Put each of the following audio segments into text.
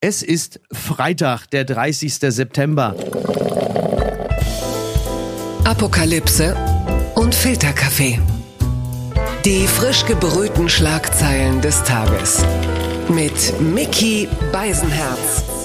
Es ist Freitag, der 30. September. Apokalypse und Filterkaffee. Die frisch gebrühten Schlagzeilen des Tages. Mit Mickey Beisenherz.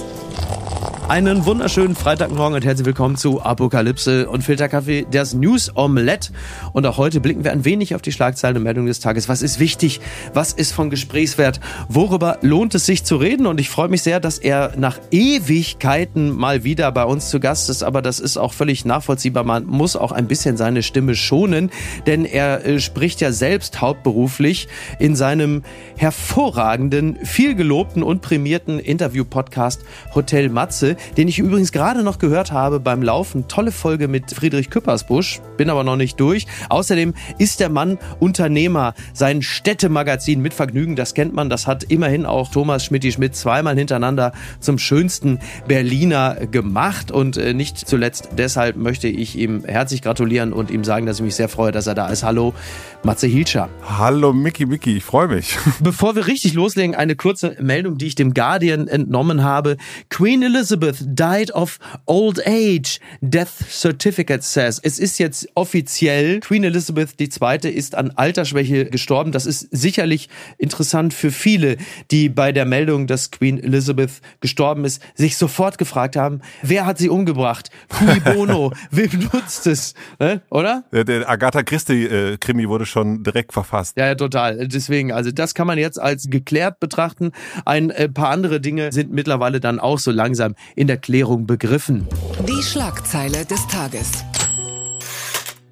Einen wunderschönen Freitagmorgen und herzlich willkommen zu Apokalypse und Filterkaffee, das News Omelette. Und auch heute blicken wir ein wenig auf die Schlagzeilen und Meldungen des Tages. Was ist wichtig? Was ist von Gesprächswert? Worüber lohnt es sich zu reden? Und ich freue mich sehr, dass er nach Ewigkeiten mal wieder bei uns zu Gast ist. Aber das ist auch völlig nachvollziehbar. Man muss auch ein bisschen seine Stimme schonen, denn er äh, spricht ja selbst hauptberuflich in seinem hervorragenden, vielgelobten und prämierten Interview-Podcast Hotel Matze den ich übrigens gerade noch gehört habe beim Laufen. Tolle Folge mit Friedrich Küppersbusch, bin aber noch nicht durch. Außerdem ist der Mann Unternehmer. Sein Städtemagazin mit Vergnügen, das kennt man, das hat immerhin auch Thomas Schmidt-Schmidt zweimal hintereinander zum schönsten Berliner gemacht. Und äh, nicht zuletzt deshalb möchte ich ihm herzlich gratulieren und ihm sagen, dass ich mich sehr freue, dass er da ist. Hallo, Matze Hilscher. Hallo Mickey Mickey, ich freue mich. Bevor wir richtig loslegen, eine kurze Meldung, die ich dem Guardian entnommen habe. Queen Elizabeth Elizabeth died of old age, Death Certificate says. Es ist jetzt offiziell, Queen Elizabeth II. ist an Altersschwäche gestorben. Das ist sicherlich interessant für viele, die bei der Meldung, dass Queen Elizabeth gestorben ist, sich sofort gefragt haben, wer hat sie umgebracht? Cui bono? Wem nutzt es? Ne? Oder? Der, der Agatha Christie-Krimi wurde schon direkt verfasst. Ja, ja, total. Deswegen, also das kann man jetzt als geklärt betrachten. Ein äh, paar andere Dinge sind mittlerweile dann auch so langsam in der Klärung begriffen. Die Schlagzeile des Tages.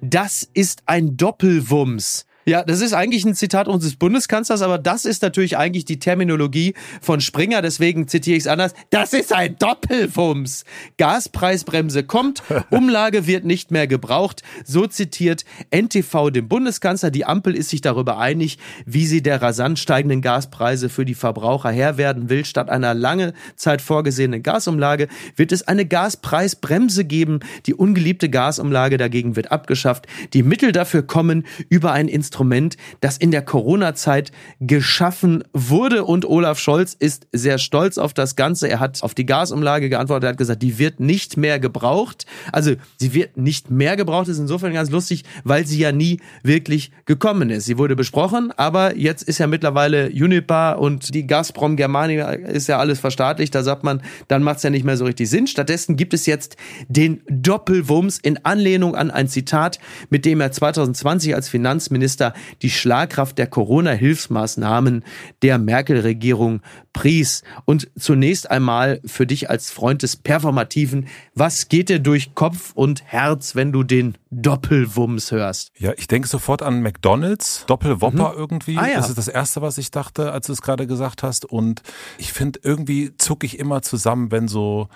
Das ist ein Doppelwumms. Ja, das ist eigentlich ein Zitat unseres Bundeskanzlers, aber das ist natürlich eigentlich die Terminologie von Springer, deswegen zitiere ich es anders. Das ist ein Doppelwumms. Gaspreisbremse kommt, Umlage wird nicht mehr gebraucht. So zitiert NTV den Bundeskanzler. Die Ampel ist sich darüber einig, wie sie der rasant steigenden Gaspreise für die Verbraucher Herr werden will. Statt einer lange Zeit vorgesehenen Gasumlage wird es eine Gaspreisbremse geben. Die ungeliebte Gasumlage dagegen wird abgeschafft. Die Mittel dafür kommen über ein Instrument Instrument, das in der Corona-Zeit geschaffen wurde. Und Olaf Scholz ist sehr stolz auf das Ganze. Er hat auf die Gasumlage geantwortet. Er hat gesagt, die wird nicht mehr gebraucht. Also sie wird nicht mehr gebraucht. Das ist insofern ganz lustig, weil sie ja nie wirklich gekommen ist. Sie wurde besprochen, aber jetzt ist ja mittlerweile Unipa und die Gazprom Germania ist ja alles verstaatlicht. Da sagt man, dann macht es ja nicht mehr so richtig Sinn. Stattdessen gibt es jetzt den Doppelwumms in Anlehnung an ein Zitat, mit dem er 2020 als Finanzminister Minister die Schlagkraft der Corona-Hilfsmaßnahmen der Merkel-Regierung pries. Und zunächst einmal für dich als Freund des Performativen, was geht dir durch Kopf und Herz, wenn du den Doppelwumms hörst? Ja, ich denke sofort an McDonalds, Doppelwopper mhm. irgendwie. Ah, ja. Das ist das Erste, was ich dachte, als du es gerade gesagt hast. Und ich finde, irgendwie zucke ich immer zusammen, wenn so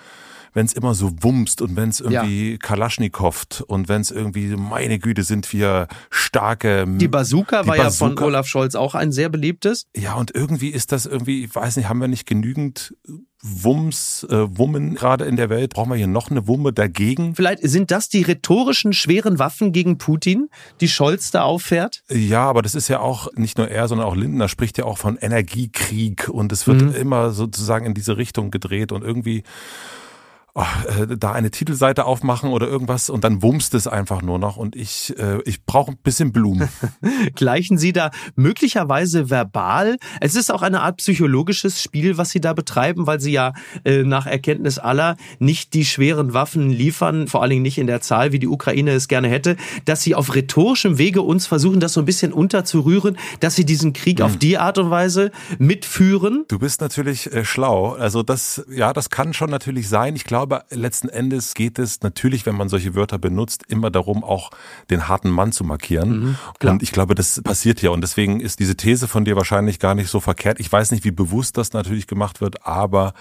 wenn es immer so wumst und wenn es irgendwie ja. Kalaschnikow und wenn es irgendwie, meine Güte, sind wir starke. Die Bazooka die war Bazooka. ja von Olaf Scholz auch ein sehr beliebtes. Ja, und irgendwie ist das irgendwie, ich weiß nicht, haben wir nicht genügend Wumms, äh, Wummen gerade in der Welt? Brauchen wir hier noch eine Wumme dagegen? Vielleicht sind das die rhetorischen schweren Waffen gegen Putin, die Scholz da auffährt? Ja, aber das ist ja auch nicht nur er, sondern auch Lindner spricht ja auch von Energiekrieg und es wird mhm. immer sozusagen in diese Richtung gedreht und irgendwie oh, äh, da eine Titelseite aufmachen oder irgendwas und dann wumst es einfach nur noch und ich, äh, ich brauche ein bisschen Blumen. Gleichen Sie da möglicherweise verbal? Es ist auch eine Art psychologisches Spiel, was Sie da betreiben, weil Sie ja äh, nach Erkenntnis aller nicht die schweren Waffen liefern, vor allen Dingen nicht in der Zahl, wie die Ukraine es gerne hätte, dass Sie auf rhetorischem Wege uns versuchen, das so ein bisschen unterzurühren, dass Sie diesen Krieg hm. auf die Art und Weise mitführen. Du bist natürlich äh, schlau. Also das, ja, das kann schon natürlich sein. Ich glaube, glaube, letzten Endes geht es natürlich, wenn man solche Wörter benutzt, immer darum, auch den harten Mann zu markieren. Mhm, und ich glaube, das passiert ja. Und deswegen ist diese These von dir wahrscheinlich gar nicht so verkehrt. Ich weiß nicht, wie bewusst das natürlich gemacht wird, aber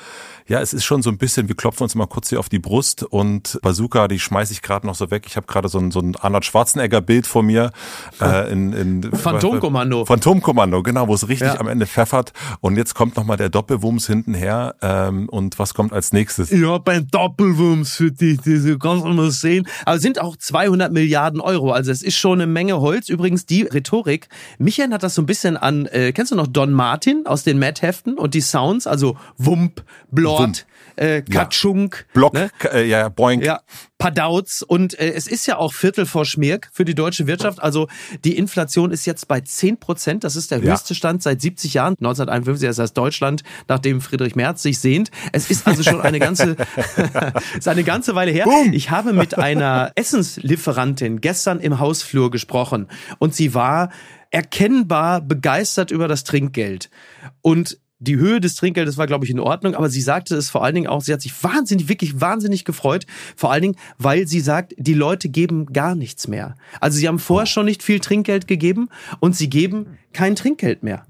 ja, es ist schon so ein bisschen, wir klopfen uns mal kurz hier auf die Brust und Bazooka, die schmeiße ich gerade noch so weg. Ich habe gerade so ein, so ein Arnold Schwarzenegger-Bild vor mir. Äh, in, in, Phantomkommando. Phantomkommando, genau, wo es richtig ja. am Ende pfeffert. Und jetzt kommt nochmal der Doppelwumms hintenher. Ähm, und was kommt als nächstes? Ja, beim Doppelwumms für dich, du kannst immer sehen. Aber sind auch 200 Milliarden Euro, also es ist schon eine Menge Holz. Übrigens die Rhetorik, Michael hat das so ein bisschen an, äh, kennst du noch Don Martin aus den Mad-Heften und die Sounds, also Wump, Blort, Wump. Äh, Katschunk. Ja. Block, ne? äh, ja, Boink. Ja, Padauz. Und äh, es ist ja auch Viertel vor Schmirk für die deutsche Wirtschaft. Also die Inflation ist jetzt bei 10 Prozent. Das ist der höchste Stand seit 70 Jahren. 1951 ist das Deutschland, nachdem Friedrich Merz sich sehnt. Es ist also schon eine ganze, ist eine ganze Weile her. Boom. Ich habe mit einer Essenslieferantin gestern im Hausflur gesprochen und sie war erkennbar begeistert über das Trinkgeld. Und die Höhe des Trinkgeldes war, glaube ich, in Ordnung, aber sie sagte es vor allen Dingen auch, sie hat sich wahnsinnig, wirklich wahnsinnig gefreut, vor allen Dingen, weil sie sagt, die Leute geben gar nichts mehr. Also sie haben vorher oh. schon nicht viel Trinkgeld gegeben und sie geben kein Trinkgeld mehr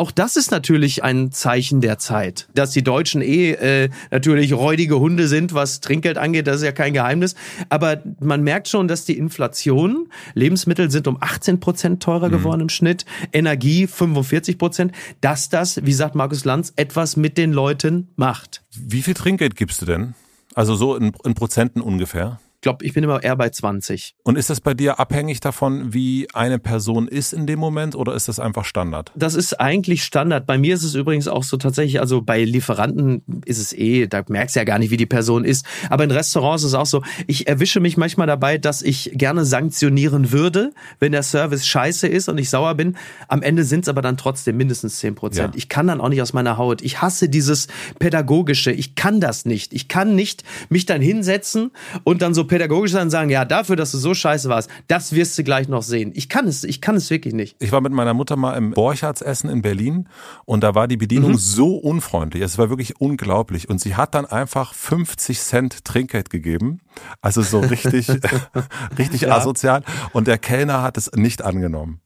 auch das ist natürlich ein Zeichen der Zeit. Dass die Deutschen eh äh, natürlich räudige Hunde sind, was Trinkgeld angeht, das ist ja kein Geheimnis. Aber man merkt schon, dass die Inflation, Lebensmittel sind um 18 Prozent teurer mhm. geworden im Schnitt, Energie 45 Prozent, dass das, wie sagt Markus Lanz, etwas mit den Leuten macht. Wie viel Trinkgeld gibst du denn? Also so in, in Prozenten ungefähr? Glaube, ich bin immer eher bei 20. Und ist das bei dir abhängig davon, wie eine Person ist in dem Moment oder ist das einfach Standard? Das ist eigentlich Standard. Bei mir ist es übrigens auch so tatsächlich, also bei Lieferanten ist es eh, da merkst du ja gar nicht, wie die Person ist. Aber in Restaurants ist es auch so, ich erwische mich manchmal dabei, dass ich gerne sanktionieren würde, wenn der Service scheiße ist und ich sauer bin. Am Ende sind es aber dann trotzdem mindestens 10 Prozent. Ja. Ich kann dann auch nicht aus meiner Haut. Ich hasse dieses Pädagogische. Ich kann das nicht. Ich kann nicht mich dann hinsetzen und dann so pädagogisch sein und sagen, ja, dafür, dass du so scheiße warst, das wirst du gleich noch sehen. Ich kann es, ich kann es wirklich nicht. Ich war mit meiner Mutter mal im Borchards essen in Berlin und da war die Bedienung mhm. so unfreundlich. Es war wirklich unglaublich. Und sie hat dann einfach 50 Cent Trinkgeld gegeben. Also so richtig, richtig ja. asozial. Und der Kellner hat es nicht angenommen.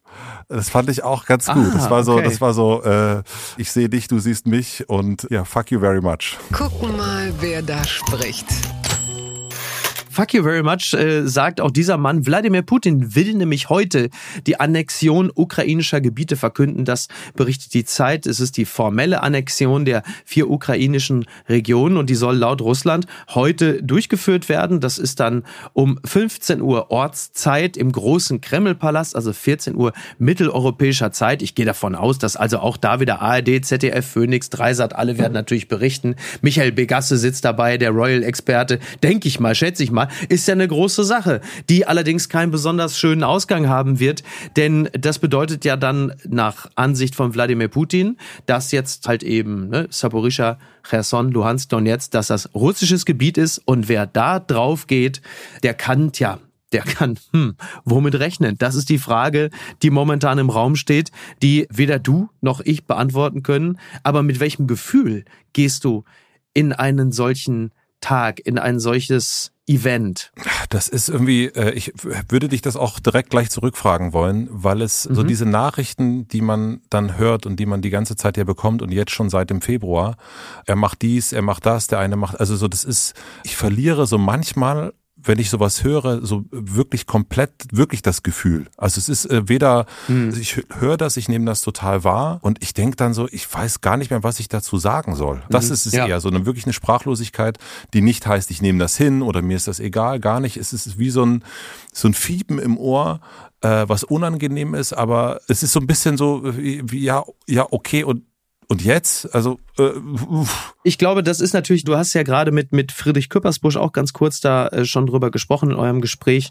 Das fand ich auch ganz gut. Ah, das war so, okay. das war so, äh, ich sehe dich, du siehst mich und ja, fuck you very much. Gucken mal, wer da spricht. Fuck you very much, äh, sagt auch dieser Mann. Wladimir Putin will nämlich heute die Annexion ukrainischer Gebiete verkünden. Das berichtet die Zeit. Es ist die formelle Annexion der vier ukrainischen Regionen und die soll laut Russland heute durchgeführt werden. Das ist dann um 15 Uhr Ortszeit im großen Kremlpalast, also 14 Uhr mitteleuropäischer Zeit. Ich gehe davon aus, dass also auch da wieder ARD, ZDF, Phoenix, Dreisat, alle werden natürlich berichten. Michael Begasse sitzt dabei, der Royal-Experte. Denke ich mal, schätze ich mal ist ja eine große Sache, die allerdings keinen besonders schönen Ausgang haben wird, denn das bedeutet ja dann nach Ansicht von Wladimir Putin, dass jetzt halt eben ne, Saporischa, Cherson, Luhansk, Donetsk, dass das russisches Gebiet ist und wer da drauf geht, der kann, tja, der kann, hm, womit rechnen? Das ist die Frage, die momentan im Raum steht, die weder du noch ich beantworten können. Aber mit welchem Gefühl gehst du in einen solchen Tag, in ein solches Event? Das ist irgendwie, äh, ich würde dich das auch direkt gleich zurückfragen wollen, weil es mhm. so diese Nachrichten, die man dann hört und die man die ganze Zeit ja bekommt und jetzt schon seit dem Februar, er macht dies, er macht das, der eine macht, also so, das ist, ich verliere so manchmal wenn ich sowas höre, so wirklich komplett, wirklich das Gefühl. Also es ist äh, weder, hm. ich höre das, ich nehme das total wahr und ich denke dann so, ich weiß gar nicht mehr, was ich dazu sagen soll. Das mhm. ist es ja. eher so eine wirklich eine Sprachlosigkeit, die nicht heißt, ich nehme das hin oder mir ist das egal, gar nicht. Es ist wie so ein, so ein Fiepen im Ohr, äh, was unangenehm ist, aber es ist so ein bisschen so, wie, wie ja, ja, okay und und jetzt? Also, äh, ich glaube, das ist natürlich, du hast ja gerade mit, mit Friedrich Küppersbusch auch ganz kurz da äh, schon drüber gesprochen in eurem Gespräch,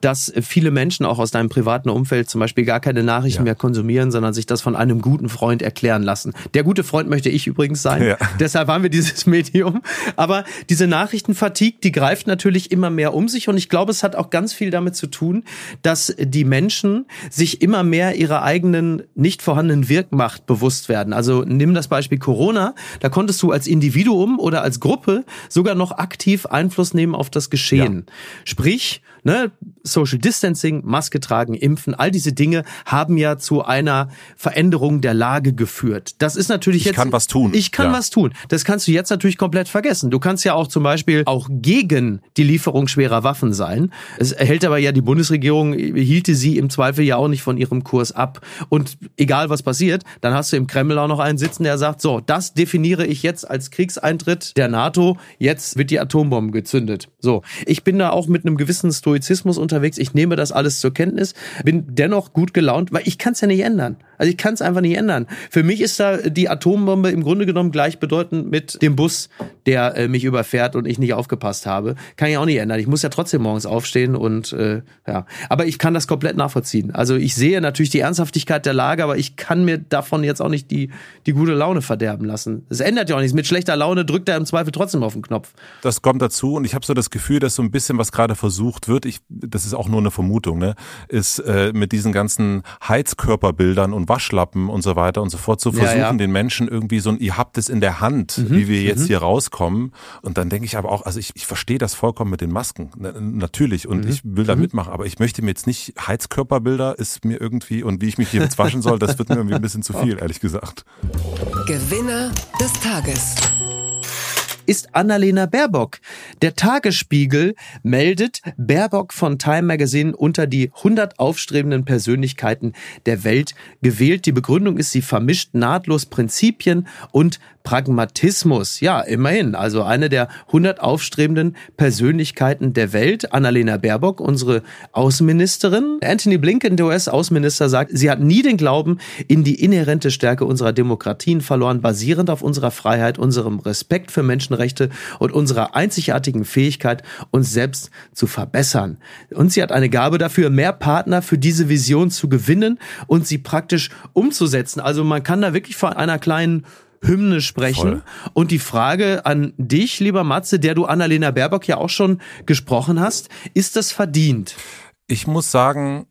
dass viele Menschen auch aus deinem privaten Umfeld zum Beispiel gar keine Nachrichten ja. mehr konsumieren, sondern sich das von einem guten Freund erklären lassen. Der gute Freund möchte ich übrigens sein. Ja. Deshalb haben wir dieses Medium. Aber diese Nachrichtenfatigue, die greift natürlich immer mehr um sich und ich glaube, es hat auch ganz viel damit zu tun, dass die Menschen sich immer mehr ihrer eigenen nicht vorhandenen Wirkmacht bewusst werden. Also nimm das Beispiel Corona, da konntest du als Individuum oder als Gruppe sogar noch aktiv Einfluss nehmen auf das Geschehen. Ja. Sprich, ne, Social Distancing, Maske tragen, impfen, all diese Dinge haben ja zu einer Veränderung der Lage geführt. Das ist natürlich ich jetzt. Ich kann was tun. Ich kann ja. was tun. Das kannst du jetzt natürlich komplett vergessen. Du kannst ja auch zum Beispiel auch gegen die Lieferung schwerer Waffen sein. Es erhält aber ja die Bundesregierung, hielte sie im Zweifel ja auch nicht von ihrem Kurs ab. Und egal was passiert, dann hast du im Kreml auch noch einen sitzen, der sagt, so, das definiere ich jetzt als Kriegseintritt der NATO. Jetzt wird die Atombombe gezündet. So. Ich bin da auch mit einem gewissen Stoizismus unterwegs. Ich nehme das alles zur Kenntnis, bin dennoch gut gelaunt, weil ich kann es ja nicht ändern. Also ich kann es einfach nicht ändern. Für mich ist da die Atombombe im Grunde genommen gleichbedeutend mit dem Bus, der äh, mich überfährt und ich nicht aufgepasst habe. Kann ich auch nicht ändern. Ich muss ja trotzdem morgens aufstehen und äh, ja. Aber ich kann das komplett nachvollziehen. Also ich sehe natürlich die Ernsthaftigkeit der Lage, aber ich kann mir davon jetzt auch nicht die, die gute Laune verderben lassen. Es ändert ja auch nichts. Mit schlechter Laune drückt er im Zweifel trotzdem auf den Knopf. Das kommt dazu und ich habe so das Gefühl, dass so ein bisschen was gerade versucht wird, ich, das ist auch nur eine Vermutung, ne, ist äh, mit diesen ganzen Heizkörperbildern und Waschlappen und so weiter und so fort zu versuchen, ja, ja. den Menschen irgendwie so ein, ihr habt es in der Hand, mhm, wie wir jetzt mhm. hier rauskommen. Und dann denke ich aber auch, also ich, ich verstehe das vollkommen mit den Masken, natürlich, und mhm. ich will da mhm. mitmachen, aber ich möchte mir jetzt nicht Heizkörperbilder, ist mir irgendwie, und wie ich mich hier jetzt waschen soll, das wird mir irgendwie ein bisschen zu viel, ehrlich gesagt. Gewinner des Tages ist Annalena Baerbock. Der Tagesspiegel meldet Baerbock von Time Magazine unter die 100 aufstrebenden Persönlichkeiten der Welt gewählt. Die Begründung ist, sie vermischt nahtlos Prinzipien und Pragmatismus. Ja, immerhin. Also eine der 100 aufstrebenden Persönlichkeiten der Welt. Annalena Baerbock, unsere Außenministerin. Anthony Blinken, der US-Außenminister, sagt, sie hat nie den Glauben in die inhärente Stärke unserer Demokratien verloren, basierend auf unserer Freiheit, unserem Respekt für Menschenrechte und unserer einzigartigen Fähigkeit, uns selbst zu verbessern. Und sie hat eine Gabe dafür, mehr Partner für diese Vision zu gewinnen und sie praktisch umzusetzen. Also man kann da wirklich von einer kleinen Hymne sprechen. Voll. Und die Frage an dich, lieber Matze, der du Annalena Baerbock ja auch schon gesprochen hast, ist das verdient? Ich muss sagen,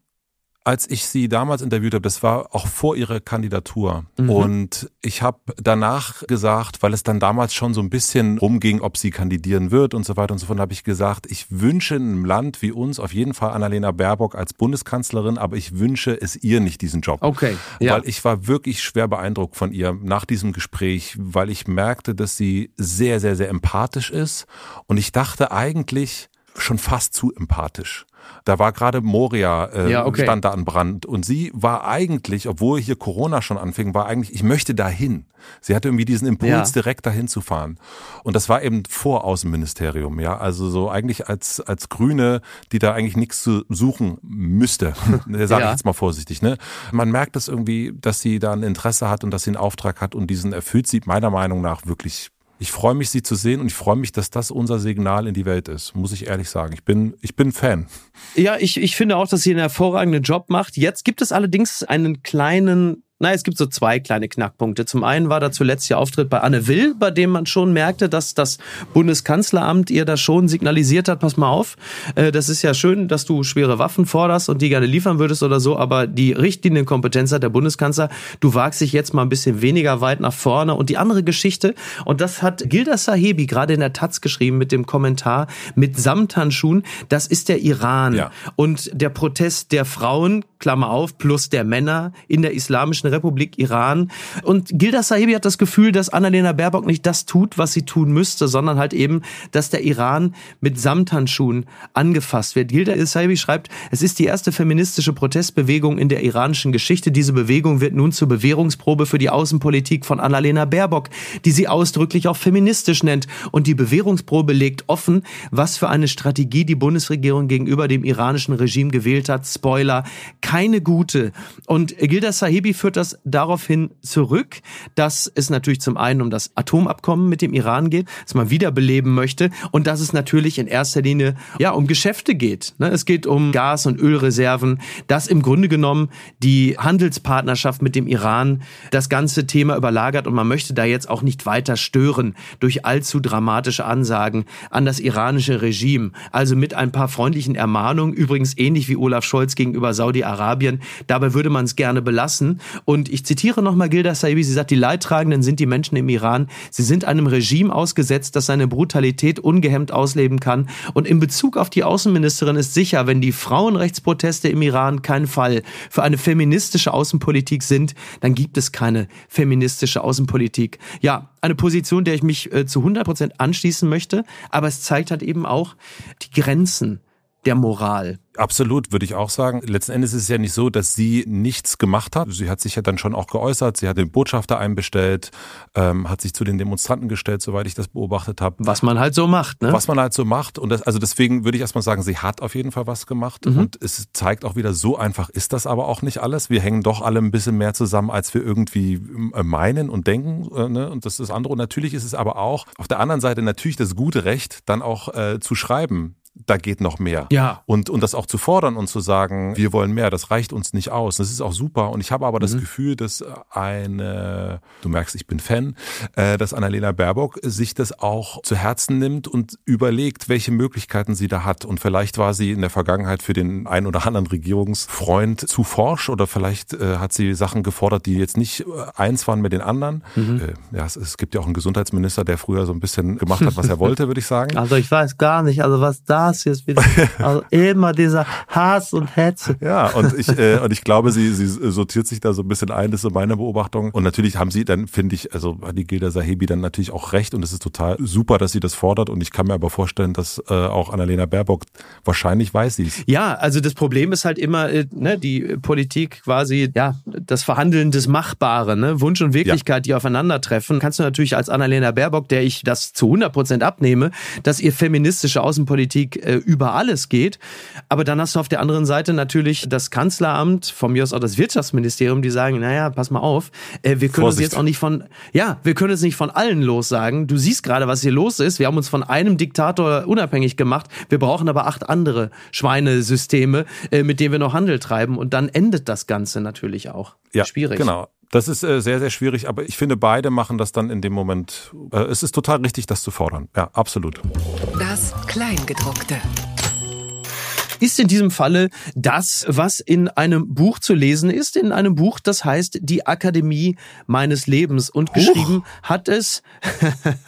als ich sie damals interviewt habe, das war auch vor ihrer Kandidatur. Mhm. Und ich habe danach gesagt, weil es dann damals schon so ein bisschen rumging, ob sie kandidieren wird und so weiter und so fort, habe ich gesagt, ich wünsche einem Land wie uns auf jeden Fall Annalena Baerbock als Bundeskanzlerin, aber ich wünsche es ihr nicht diesen Job. Okay. Ja. Weil ich war wirklich schwer beeindruckt von ihr nach diesem Gespräch, weil ich merkte, dass sie sehr, sehr, sehr empathisch ist. Und ich dachte eigentlich schon fast zu empathisch. Da war gerade Moria, äh, ja, okay. stand da an Brand. Und sie war eigentlich, obwohl hier Corona schon anfing, war eigentlich, ich möchte dahin. Sie hatte irgendwie diesen Impuls, ja. direkt dahin zu fahren. Und das war eben vor Außenministerium, ja. Also so eigentlich als, als Grüne, die da eigentlich nichts zu suchen müsste. Sage ja. ich jetzt mal vorsichtig, ne? Man merkt das irgendwie, dass sie da ein Interesse hat und dass sie einen Auftrag hat und diesen erfüllt sie meiner Meinung nach wirklich ich freue mich, sie zu sehen und ich freue mich, dass das unser Signal in die Welt ist, muss ich ehrlich sagen. Ich bin, ich bin Fan. Ja, ich, ich finde auch, dass sie einen hervorragenden Job macht. Jetzt gibt es allerdings einen kleinen na, es gibt so zwei kleine Knackpunkte. Zum einen war da zuletzt ihr Auftritt bei Anne Will, bei dem man schon merkte, dass das Bundeskanzleramt ihr da schon signalisiert hat, pass mal auf, äh, das ist ja schön, dass du schwere Waffen forderst und die gerne liefern würdest oder so, aber die Richtlinienkompetenz hat der Bundeskanzler, du wagst dich jetzt mal ein bisschen weniger weit nach vorne. Und die andere Geschichte, und das hat Gilda Sahebi gerade in der Taz geschrieben mit dem Kommentar mit Samthandschuhen, das ist der Iran. Ja. Und der Protest der Frauen, Klammer auf, plus der Männer in der islamischen Republik Iran. Und Gilda Sahibi hat das Gefühl, dass Annalena Baerbock nicht das tut, was sie tun müsste, sondern halt eben, dass der Iran mit Samthandschuhen angefasst wird. Gilda Sahibi schreibt, es ist die erste feministische Protestbewegung in der iranischen Geschichte. Diese Bewegung wird nun zur Bewährungsprobe für die Außenpolitik von Annalena Baerbock, die sie ausdrücklich auch feministisch nennt. Und die Bewährungsprobe legt offen, was für eine Strategie die Bundesregierung gegenüber dem iranischen Regime gewählt hat. Spoiler, keine gute. Und Gilda Sahibi führt das daraufhin zurück, dass es natürlich zum einen um das Atomabkommen mit dem Iran geht, dass man wiederbeleben möchte und dass es natürlich in erster Linie ja um Geschäfte geht. Ne? Es geht um Gas- und Ölreserven, dass im Grunde genommen die Handelspartnerschaft mit dem Iran das ganze Thema überlagert und man möchte da jetzt auch nicht weiter stören durch allzu dramatische Ansagen an das iranische Regime. Also mit ein paar freundlichen Ermahnungen, übrigens ähnlich wie Olaf Scholz gegenüber Saudi-Arabien Saudi-Arabien. Dabei würde man es gerne belassen. Und ich zitiere nochmal Gilda Saibi, sie sagt, die Leidtragenden sind die Menschen im Iran. Sie sind einem Regime ausgesetzt, das seine Brutalität ungehemmt ausleben kann. Und in Bezug auf die Außenministerin ist sicher, wenn die Frauenrechtsproteste im Iran kein Fall für eine feministische Außenpolitik sind, dann gibt es keine feministische Außenpolitik. Ja, eine Position, der ich mich äh, zu 100 Prozent anschließen möchte, aber es zeigt halt eben auch die Grenzen der Moral. Absolut, würde ich auch sagen. Letzten Endes ist es ja nicht so, dass sie nichts gemacht hat. Sie hat sich ja dann schon auch geäußert. Sie hat den Botschafter einbestellt, ähm, hat sich zu den Demonstranten gestellt, soweit ich das beobachtet habe. Was man halt so macht, ne? Was man halt so macht. Und das, also deswegen würde ich erstmal sagen, sie hat auf jeden Fall was gemacht. Mhm. Und es zeigt auch wieder, so einfach ist das aber auch nicht alles. Wir hängen doch alle ein bisschen mehr zusammen, als wir irgendwie äh, meinen und denken. Äh, ne? Und das ist das andere. Und natürlich ist es aber auch auf der anderen Seite natürlich das gute Recht, dann auch äh, zu schreiben da geht noch mehr. Ja. Und, und das auch zu fordern und zu sagen, wir wollen mehr, das reicht uns nicht aus. Das ist auch super. Und ich habe aber mhm. das Gefühl, dass eine, du merkst, ich bin Fan, äh, dass Annalena Baerbock sich das auch zu Herzen nimmt und überlegt, welche Möglichkeiten sie da hat. Und vielleicht war sie in der Vergangenheit für den einen oder anderen Regierungsfreund zu forsch oder vielleicht äh, hat sie Sachen gefordert, die jetzt nicht äh, eins waren mit den anderen. Mhm. Ja, es, es gibt ja auch einen Gesundheitsminister, der früher so ein bisschen gemacht hat, was er wollte, würde ich sagen. Also ich weiß gar nicht, also was da Hass jetzt wieder. Also immer dieser Hass und Hetze. Ja, und ich, äh, und ich glaube, sie, sie sortiert sich da so ein bisschen ein, das ist so meine Beobachtung. Und natürlich haben sie dann, finde ich, also hat die Gilda Sahebi dann natürlich auch recht und es ist total super, dass sie das fordert. Und ich kann mir aber vorstellen, dass äh, auch Annalena Baerbock wahrscheinlich weiß sie es. Ja, also das Problem ist halt immer, äh, ne, die Politik quasi, ja, das Verhandeln des Machbaren, ne? Wunsch und Wirklichkeit, ja. die aufeinandertreffen. Kannst du natürlich als Annalena Baerbock, der ich das zu 100 Prozent abnehme, dass ihr feministische Außenpolitik äh, über alles geht. Aber dann hast du auf der anderen Seite natürlich das Kanzleramt, von mir aus auch das Wirtschaftsministerium, die sagen, naja, pass mal auf, äh, wir können Vorsicht. uns jetzt auch nicht von, ja, wir können es nicht von allen los sagen. Du siehst gerade, was hier los ist. Wir haben uns von einem Diktator unabhängig gemacht. Wir brauchen aber acht andere Schweinesysteme, äh, mit denen wir noch Handel treiben. Und dann endet das Ganze natürlich auch. Ja, schwierig. Genau. Das ist äh, sehr, sehr schwierig, aber ich finde, beide machen das dann in dem Moment. Äh, es ist total richtig, das zu fordern. Ja, absolut. Das Kleingedruckte ist in diesem Falle das, was in einem Buch zu lesen ist, in einem Buch, das heißt Die Akademie meines Lebens. Und Huch. geschrieben hat es.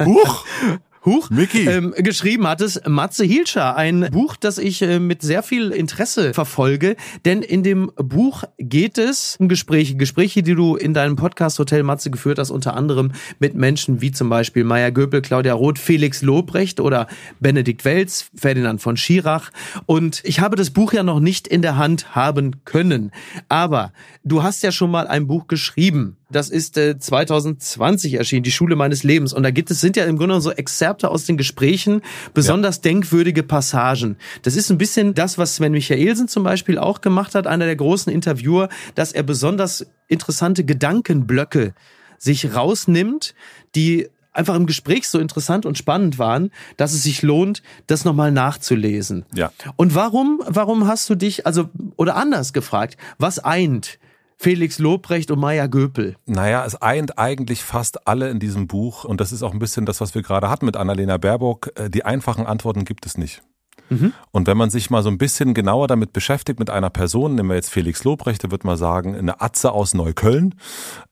Huch. Huch, Mickey. Ähm, geschrieben hat es Matze Hielscher, ein Buch, das ich äh, mit sehr viel Interesse verfolge, denn in dem Buch geht es um Gespräche, Gespräche, die du in deinem Podcast Hotel Matze geführt hast, unter anderem mit Menschen wie zum Beispiel Maya Göpel, Claudia Roth, Felix Lobrecht oder Benedikt Welz, Ferdinand von Schirach. Und ich habe das Buch ja noch nicht in der Hand haben können, aber du hast ja schon mal ein Buch geschrieben das ist äh, 2020 erschienen, die Schule meines Lebens. Und da gibt es, sind ja im Grunde so Exzerpte aus den Gesprächen, besonders ja. denkwürdige Passagen. Das ist ein bisschen das, was Sven Michaelsen zum Beispiel auch gemacht hat, einer der großen Interviewer, dass er besonders interessante Gedankenblöcke sich rausnimmt, die einfach im Gespräch so interessant und spannend waren, dass es sich lohnt, das nochmal nachzulesen. Ja. Und warum, warum hast du dich, also, oder anders gefragt, was eint Felix Lobrecht und Maya Göpel? Naja, es eint eigentlich fast alle in diesem Buch und das ist auch ein bisschen das, was wir gerade hatten mit Annalena Baerbock. Äh, die einfachen Antworten gibt es nicht. Mhm. Und wenn man sich mal so ein bisschen genauer damit beschäftigt mit einer Person, nehmen wir jetzt Felix Lobrecht, der wird mal sagen, eine Atze aus Neukölln.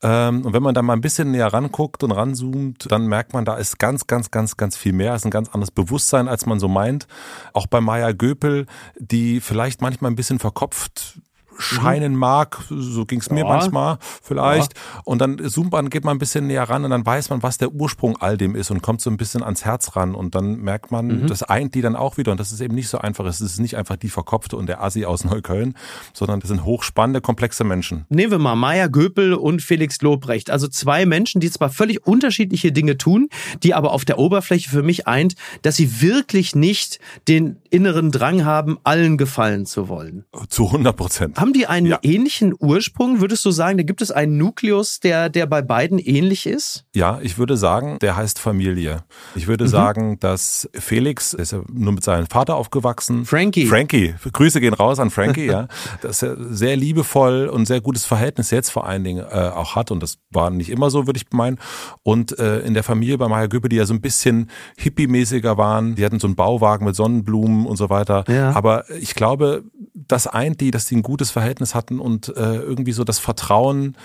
Ähm, und wenn man da mal ein bisschen näher ranguckt und ranzoomt, dann merkt man, da ist ganz, ganz, ganz, ganz viel mehr. Es ist ein ganz anderes Bewusstsein, als man so meint. Auch bei Maya Göpel, die vielleicht manchmal ein bisschen verkopft scheinen mag. So ging es mir ja. manchmal vielleicht. Ja. Und dann zoomt man, geht man ein bisschen näher ran und dann weiß man, was der Ursprung all dem ist und kommt so ein bisschen ans Herz ran. Und dann merkt man, mhm. das eint die dann auch wieder. Und das ist eben nicht so einfach. Es ist nicht einfach die Verkopfte und der Assi aus Neukölln, sondern das sind hochspannende, komplexe Menschen. Nehmen wir mal Maya Göpel und Felix Lobrecht. Also zwei Menschen, die zwar völlig unterschiedliche Dinge tun, die aber auf der Oberfläche für mich eint, dass sie wirklich nicht den inneren Drang haben, allen gefallen zu wollen. Zu 100 Prozent. Haben die einen ja. ähnlichen Ursprung? Würdest du sagen, da gibt es einen Nukleus, der, der bei beiden ähnlich ist? Ja, ich würde sagen, der heißt Familie. Ich würde mhm. sagen, dass Felix, ist ja nur mit seinem Vater aufgewachsen. Frankie. Frankie. Grüße gehen raus an Frankie, ja. Dass er sehr liebevoll und sehr gutes Verhältnis jetzt vor allen Dingen äh, auch hat. Und das war nicht immer so, würde ich meinen. Und äh, in der Familie bei Maya Göppe, die ja so ein bisschen hippie-mäßiger waren, die hatten so einen Bauwagen mit Sonnenblumen und so weiter. Ja. Aber ich glaube, das eint die, dass die ein gutes Verhältnis hatten und äh, irgendwie so das Vertrauen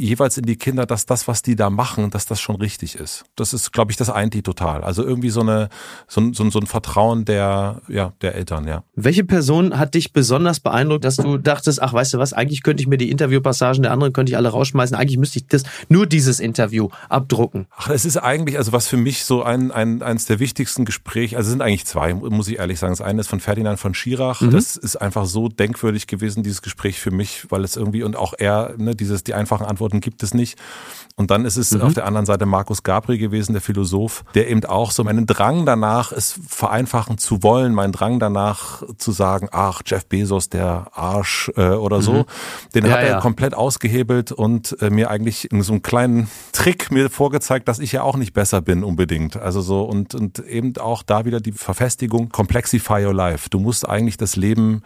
jeweils in die Kinder, dass das, was die da machen, dass das schon richtig ist. Das ist, glaube ich, das eint die total. Also irgendwie so eine, so, ein, so, ein Vertrauen der, ja, der Eltern, ja. Welche Person hat dich besonders beeindruckt, dass du dachtest, ach, weißt du was, eigentlich könnte ich mir die Interviewpassagen der anderen könnte ich alle rausschmeißen, eigentlich müsste ich das, nur dieses Interview abdrucken? Ach, es ist eigentlich, also was für mich so ein, ein, eines der wichtigsten Gespräche, also es sind eigentlich zwei, muss ich ehrlich sagen. Das eine ist von Ferdinand von Schirach. Mhm. Das ist einfach so denkwürdig gewesen, dieses Gespräch für mich, weil es irgendwie und auch er, ne, dieses, die einfachen Antworten Antworten gibt es nicht. Und dann ist es mhm. auf der anderen Seite Markus Gabri gewesen, der Philosoph, der eben auch so meinen Drang danach, es vereinfachen zu wollen, meinen Drang danach zu sagen, ach, Jeff Bezos, der Arsch äh, oder so, mhm. den ja, hat er ja. komplett ausgehebelt und äh, mir eigentlich in so einem kleinen Trick mir vorgezeigt, dass ich ja auch nicht besser bin unbedingt. Also so und, und eben auch da wieder die Verfestigung, complexify your life. Du musst eigentlich das Leben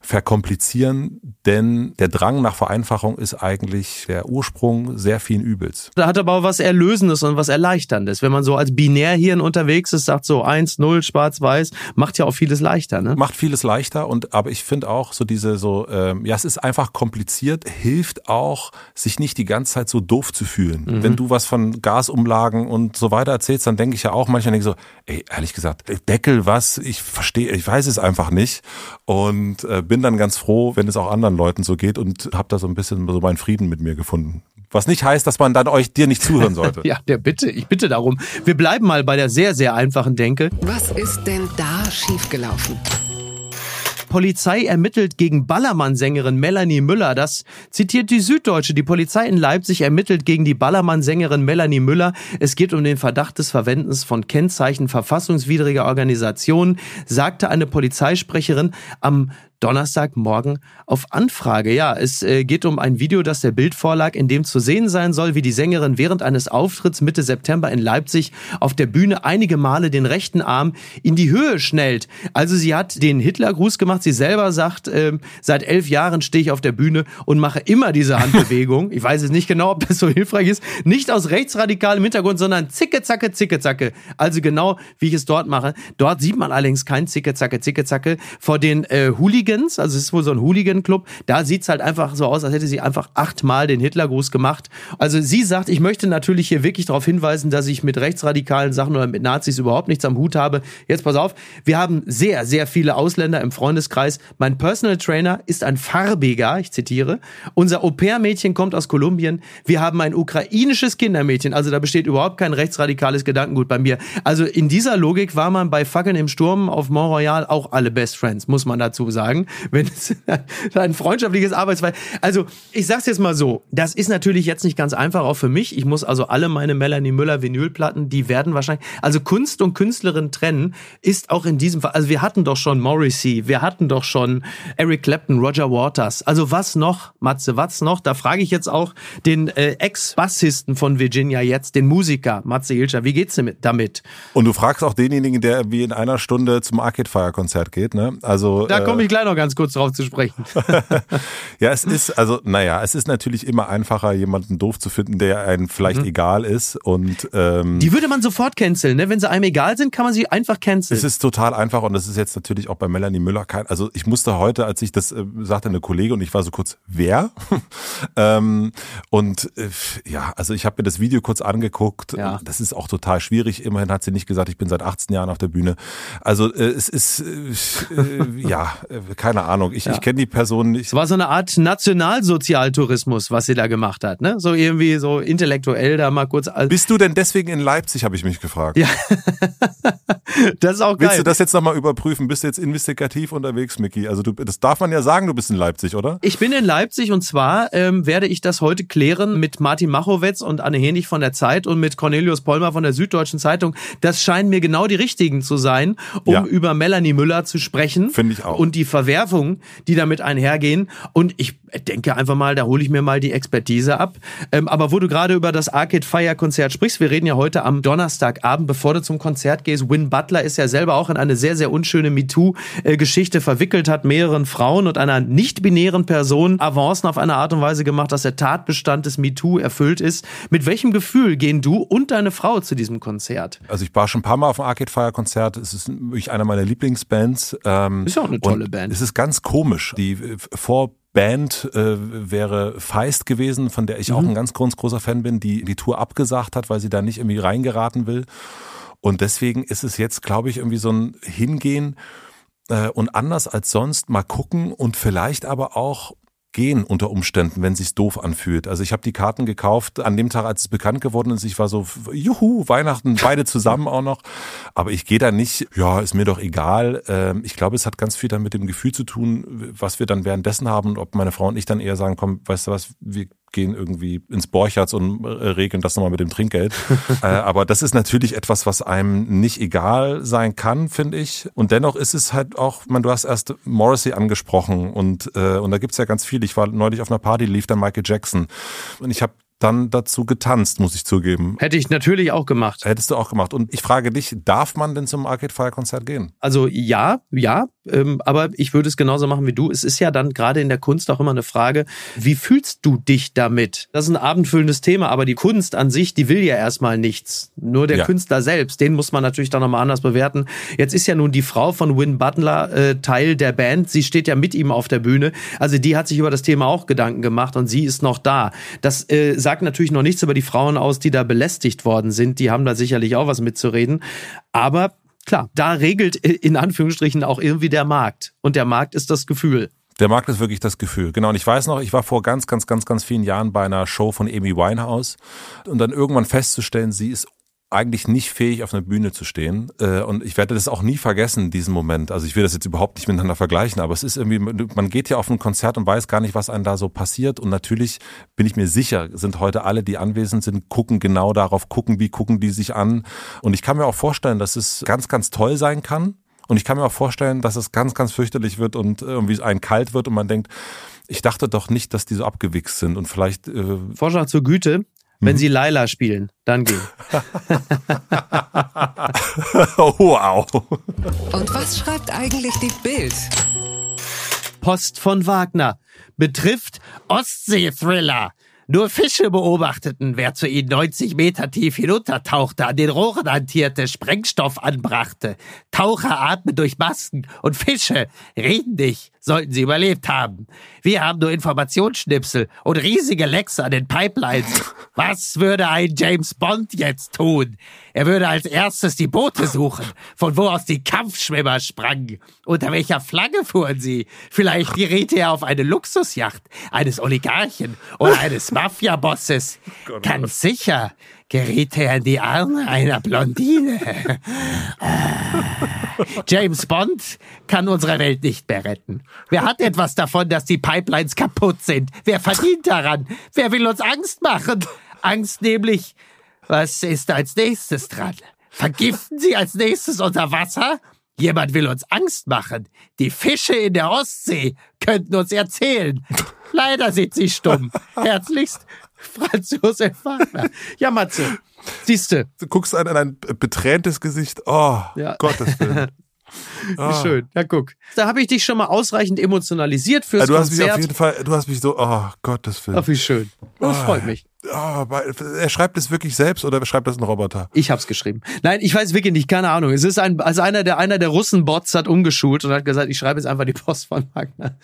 verkomplizieren, denn der Drang nach Vereinfachung ist eigentlich der Ursprung sehr vielen Übels. Da hat aber auch was Erlösendes und was Erleichterndes. Wenn man so als Binärhirn unterwegs ist, sagt so eins, null, schwarz, weiß, macht ja auch vieles leichter, ne? Macht vieles leichter und aber ich finde auch so diese so, ähm, ja, es ist einfach kompliziert, hilft auch, sich nicht die ganze Zeit so doof zu fühlen. Mhm. Wenn du was von Gasumlagen und so weiter erzählst, dann denke ich ja auch manchmal so, ey, ehrlich gesagt, Deckel, was? Ich verstehe, ich weiß es einfach nicht und äh, bin dann ganz froh, wenn es auch anderen Leuten so geht und habe da so ein bisschen so meinen Frieden mit mir gefunden. Was nicht heißt, dass man dann euch dir nicht zuhören sollte. ja, der bitte, ich bitte darum. Wir bleiben mal bei der sehr, sehr einfachen Denke. Was ist denn da schiefgelaufen? Polizei ermittelt gegen Ballermann-Sängerin Melanie Müller. Das zitiert die Süddeutsche. Die Polizei in Leipzig ermittelt gegen die Ballermann-Sängerin Melanie Müller. Es geht um den Verdacht des Verwendens von Kennzeichen verfassungswidriger Organisationen, sagte eine Polizeisprecherin am Donnerstagmorgen auf Anfrage. Ja, es äh, geht um ein Video, das der Bild vorlag, in dem zu sehen sein soll, wie die Sängerin während eines Auftritts Mitte September in Leipzig auf der Bühne einige Male den rechten Arm in die Höhe schnellt. Also sie hat den Hitlergruß gemacht. Sie selber sagt, äh, seit elf Jahren stehe ich auf der Bühne und mache immer diese Handbewegung. ich weiß jetzt nicht genau, ob das so hilfreich ist. Nicht aus rechtsradikalem Hintergrund, sondern zicke, zacke, zicke, zacke. Also genau, wie ich es dort mache. Dort sieht man allerdings kein zicke, zacke, zicke, zacke vor den äh, Hooligans Hooligans, also es ist wohl so ein Hooligan-Club, da sieht's halt einfach so aus, als hätte sie einfach achtmal den Hitlergruß gemacht. Also sie sagt, ich möchte natürlich hier wirklich darauf hinweisen, dass ich mit rechtsradikalen Sachen oder mit Nazis überhaupt nichts am Hut habe. Jetzt pass auf, wir haben sehr, sehr viele Ausländer im Freundeskreis. Mein Personal Trainer ist ein farbiger, ich zitiere. Unser Au-pair-Mädchen kommt aus Kolumbien. Wir haben ein ukrainisches Kindermädchen, also da besteht überhaupt kein rechtsradikales Gedankengut bei mir. Also in dieser Logik war man bei Fackeln im Sturm auf Mont Royal auch alle Best Friends, muss man dazu sagen sagen, wenn es ein freundschaftliches Arbeitsverhältnis. Also, ich sag's jetzt mal so, das ist natürlich jetzt nicht ganz einfach, auch für mich. Ich muss also alle meine Melanie Müller Vinylplatten, die werden wahrscheinlich, also Kunst und Künstlerin trennen, ist auch in diesem Fall, also wir hatten doch schon Morrissey, wir hatten doch schon Eric Clapton, Roger Waters. Also was noch, Matze, was noch? Da frage ich jetzt auch den äh, Ex-Bassisten von Virginia jetzt, den Musiker, Matze Hilscher, wie geht's damit? Und du fragst auch denjenigen, der wie in einer Stunde zum Arcade Fire Konzert geht, ne? Also da komme ich gleich noch ganz kurz drauf zu sprechen. ja, es ist, also, naja, es ist natürlich immer einfacher, jemanden doof zu finden, der einem vielleicht mhm. egal ist. Und ähm, die würde man sofort canceln, ne? Wenn sie einem egal sind, kann man sie einfach canceln. Es ist total einfach und das ist jetzt natürlich auch bei Melanie Müller kein. Also ich musste heute, als ich das äh, sagte, eine Kollegin und ich war so kurz, wer? ähm, und äh, ja, also ich habe mir das Video kurz angeguckt. Ja. Das ist auch total schwierig. Immerhin hat sie nicht gesagt, ich bin seit 18 Jahren auf der Bühne. Also äh, es ist äh, äh ja keine Ahnung. Ich, ja. ich kenne die Person nicht. Es war so eine Art Nationalsozialtourismus, was sie da gemacht hat, ne? So irgendwie so intellektuell da mal kurz. Bist du denn deswegen in Leipzig, habe ich mich gefragt. Ja. das ist auch geil. Willst du das jetzt nochmal überprüfen? Bist du jetzt investigativ unterwegs, Micky? Also du, das darf man ja sagen, du bist in Leipzig, oder? Ich bin in Leipzig und zwar ähm, werde ich das heute klären mit Martin Machowetz und Anne Henig von der Zeit und mit Cornelius Polmer von der Süddeutschen Zeitung. Das scheinen mir genau die richtigen zu sein, um ja. über Melanie Müller zu sprechen. Finde ich auch. Und die Verwerfungen, die damit einhergehen. Und ich denke einfach mal, da hole ich mir mal die Expertise ab. Ähm, aber wo du gerade über das Arcade Fire Konzert sprichst, wir reden ja heute am Donnerstagabend, bevor du zum Konzert gehst. Win Butler ist ja selber auch in eine sehr, sehr unschöne MeToo-Geschichte verwickelt, hat mehreren Frauen und einer nicht-binären Person Avancen auf eine Art und Weise gemacht, dass der Tatbestand des MeToo erfüllt ist. Mit welchem Gefühl gehen du und deine Frau zu diesem Konzert? Also ich war schon ein paar Mal auf dem Arcade Fire Konzert. Es ist wirklich einer meiner Lieblingsbands. Ähm, ist auch eine tolle Band. Es ist ganz komisch. Die äh, vor Band äh, wäre Feist gewesen, von der ich mhm. auch ein ganz großer Fan bin, die die Tour abgesagt hat, weil sie da nicht irgendwie reingeraten will. Und deswegen ist es jetzt, glaube ich, irgendwie so ein Hingehen äh, und anders als sonst mal gucken und vielleicht aber auch gehen unter Umständen, wenn sich's doof anfühlt. Also ich habe die Karten gekauft an dem Tag, als es bekannt geworden ist. Ich war so, juhu, Weihnachten, beide zusammen auch noch. Aber ich gehe da nicht, ja, ist mir doch egal. Ähm, ich glaube, es hat ganz viel dann mit dem Gefühl zu tun, was wir dann währenddessen haben und ob meine Frau und ich dann eher sagen, komm, weißt du was, wir gehen irgendwie ins Borchards und äh, regeln das nochmal mit dem Trinkgeld. äh, aber das ist natürlich etwas, was einem nicht egal sein kann, finde ich. Und dennoch ist es halt auch, man, du hast erst Morrissey angesprochen und, äh, und da gibt's ja ganz viel. Ich war neulich auf einer Party, lief dann Michael Jackson. Und ich habe dann dazu getanzt, muss ich zugeben. Hätte ich natürlich auch gemacht. Hättest du auch gemacht. Und ich frage dich, darf man denn zum Arcade Fire Konzert gehen? Also ja, ja, ähm, aber ich würde es genauso machen wie du. Es ist ja dann gerade in der Kunst auch immer eine Frage, wie fühlst du dich damit? Das ist ein abendfüllendes Thema, aber die Kunst an sich, die will ja erstmal nichts. Nur der ja. Künstler selbst, den muss man natürlich dann nochmal anders bewerten. Jetzt ist ja nun die Frau von Win Butler äh, Teil der Band. Sie steht ja mit ihm auf der Bühne. Also die hat sich über das Thema auch Gedanken gemacht und sie ist noch da. Das äh, sagt natürlich noch nichts über die Frauen aus, die da belästigt worden sind. Die haben da sicherlich auch was mitzureden. Aber klar, da regelt in Anführungsstrichen auch irgendwie der Markt. Und der Markt ist das Gefühl. Der Markt ist wirklich das Gefühl. Genau. Und ich weiß noch, ich war vor ganz, ganz, ganz, ganz vielen Jahren bei einer Show von Amy Winehouse und dann irgendwann festzustellen, sie ist eigentlich nicht fähig, auf einer Bühne zu stehen. Äh, und ich werde das auch nie vergessen, diesen Moment. Also ich will das jetzt überhaupt nicht miteinander vergleichen, aber es ist irgendwie, man geht ja auf ein Konzert und weiß gar nicht, was einem da so passiert. Und natürlich bin ich mir sicher, sind heute alle, die anwesend sind, gucken genau darauf, gucken, wie gucken die sich an. Und ich kann mir auch vorstellen, dass es ganz, ganz toll sein kann. Und ich kann mir auch vorstellen, dass es ganz, ganz fürchterlich wird und irgendwie ein kalt wird und man denkt, ich dachte doch nicht, dass die so abgewichst sind und vielleicht. Äh Vorschlag zur Güte. Wenn mhm. sie Laila spielen, dann gehen. wow. Und was schreibt eigentlich die Bild? Post von Wagner betrifft Ostsee-Thriller. Nur Fische beobachteten, wer zu ihnen 90 Meter tief hinuntertauchte, an den Rohren hantierte, Sprengstoff anbrachte. Taucher atmen durch Masken und Fische reden nicht, sollten sie überlebt haben. Wir haben nur Informationsschnipsel und riesige Lecks an den Pipelines. Was würde ein James Bond jetzt tun? Er würde als erstes die Boote suchen, von wo aus die Kampfschwimmer sprangen. Unter welcher Flagge fuhren sie? Vielleicht geriet er auf eine Luxusjacht eines Oligarchen oder eines Mafia-Bosses. Oh Ganz sicher geriet er in die Arme einer Blondine. James Bond kann unsere Welt nicht mehr retten. Wer hat etwas davon, dass die Pipelines kaputt sind? Wer verdient daran? Wer will uns Angst machen? Angst nämlich, was ist als nächstes dran? Vergiften Sie als nächstes unser Wasser? Jemand will uns Angst machen. Die Fische in der Ostsee könnten uns erzählen. Leider sind sie stumm. Herzlichst, Franz Josef Wagner. Ja, Matze, siehste. Du guckst an ein beträntes Gesicht. Oh, ja. Gottes Willen. Wie oh. schön. Ja, guck. Da habe ich dich schon mal ausreichend emotionalisiert fürs ja, du hast Konzert. mich auf jeden Fall, du hast mich so, oh Gottes Willen. Ach, wie schön. Das oh. freut mich. Oh, er schreibt es wirklich selbst oder schreibt das ein Roboter? Ich habe es geschrieben. Nein, ich weiß wirklich nicht, keine Ahnung. Es ist ein, also einer der einer der Russenbots hat umgeschult und hat gesagt, ich schreibe jetzt einfach die Post von Wagner.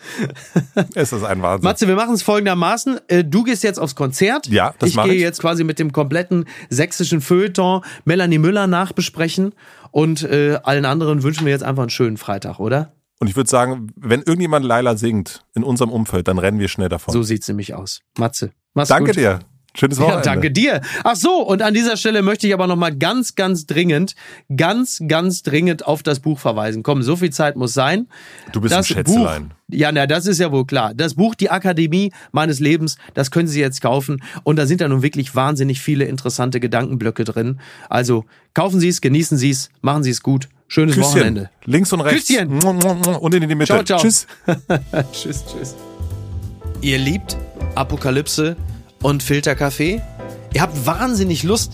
ist das ein Wahnsinn. Matze, wir machen es folgendermaßen. Äh, du gehst jetzt aufs Konzert. Ja, das ich gehe ich. jetzt quasi mit dem kompletten sächsischen Feuilleton Melanie Müller nachbesprechen und äh, allen anderen wünschen wir jetzt einfach einen schönen Freitag, oder? Und ich würde sagen, wenn irgendjemand Laila singt in unserem Umfeld, dann rennen wir schnell davon. So sieht's nämlich aus. Matze, mach's Danke gut. dir. Schönes Wochenende. Ja, danke dir. Ach so, und an dieser Stelle möchte ich aber noch mal ganz, ganz dringend, ganz, ganz dringend auf das Buch verweisen. Komm, so viel Zeit muss sein. Du bist das ein Schätzelein. Buch, ja, na, das ist ja wohl klar. Das Buch Die Akademie meines Lebens, das können Sie jetzt kaufen. Und da sind da nun wirklich wahnsinnig viele interessante Gedankenblöcke drin. Also kaufen Sie es, genießen Sie es, machen Sie es gut. Schönes Küsschen. Wochenende. Links und rechts. Küsschen. Und in die Mitte. Ciao, ciao. Tschüss. tschüss, tschüss. Ihr liebt Apokalypse und Filterkaffee? Ihr habt wahnsinnig Lust,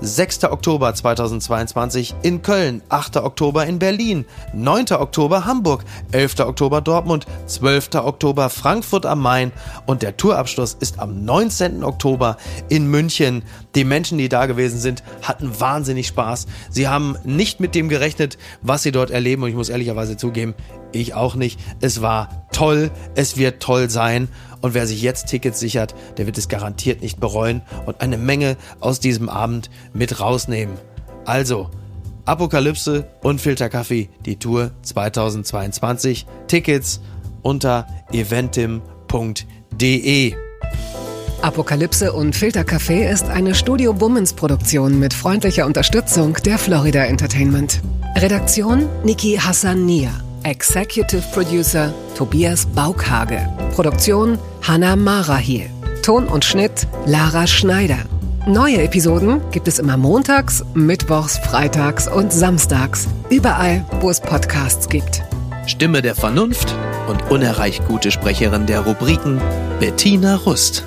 6. Oktober 2022 in Köln, 8. Oktober in Berlin, 9. Oktober Hamburg, 11. Oktober Dortmund, 12. Oktober Frankfurt am Main und der Tourabschluss ist am 19. Oktober in München. Die Menschen, die da gewesen sind, hatten wahnsinnig Spaß. Sie haben nicht mit dem gerechnet, was sie dort erleben und ich muss ehrlicherweise zugeben, ich auch nicht. Es war toll, es wird toll sein und wer sich jetzt Tickets sichert, der wird es garantiert nicht bereuen und eine Menge aus diesem Abend mit rausnehmen. Also, Apokalypse und Filterkaffee, die Tour 2022. Tickets unter eventim.de. Apokalypse und Filterkaffee ist eine Studio Bummens Produktion mit freundlicher Unterstützung der Florida Entertainment. Redaktion Niki Hassania. Executive Producer Tobias Baukhage. Produktion Hanna Marahiel. Ton und Schnitt Lara Schneider. Neue Episoden gibt es immer montags, mittwochs, freitags und samstags. Überall, wo es Podcasts gibt. Stimme der Vernunft und unerreicht gute Sprecherin der Rubriken Bettina Rust.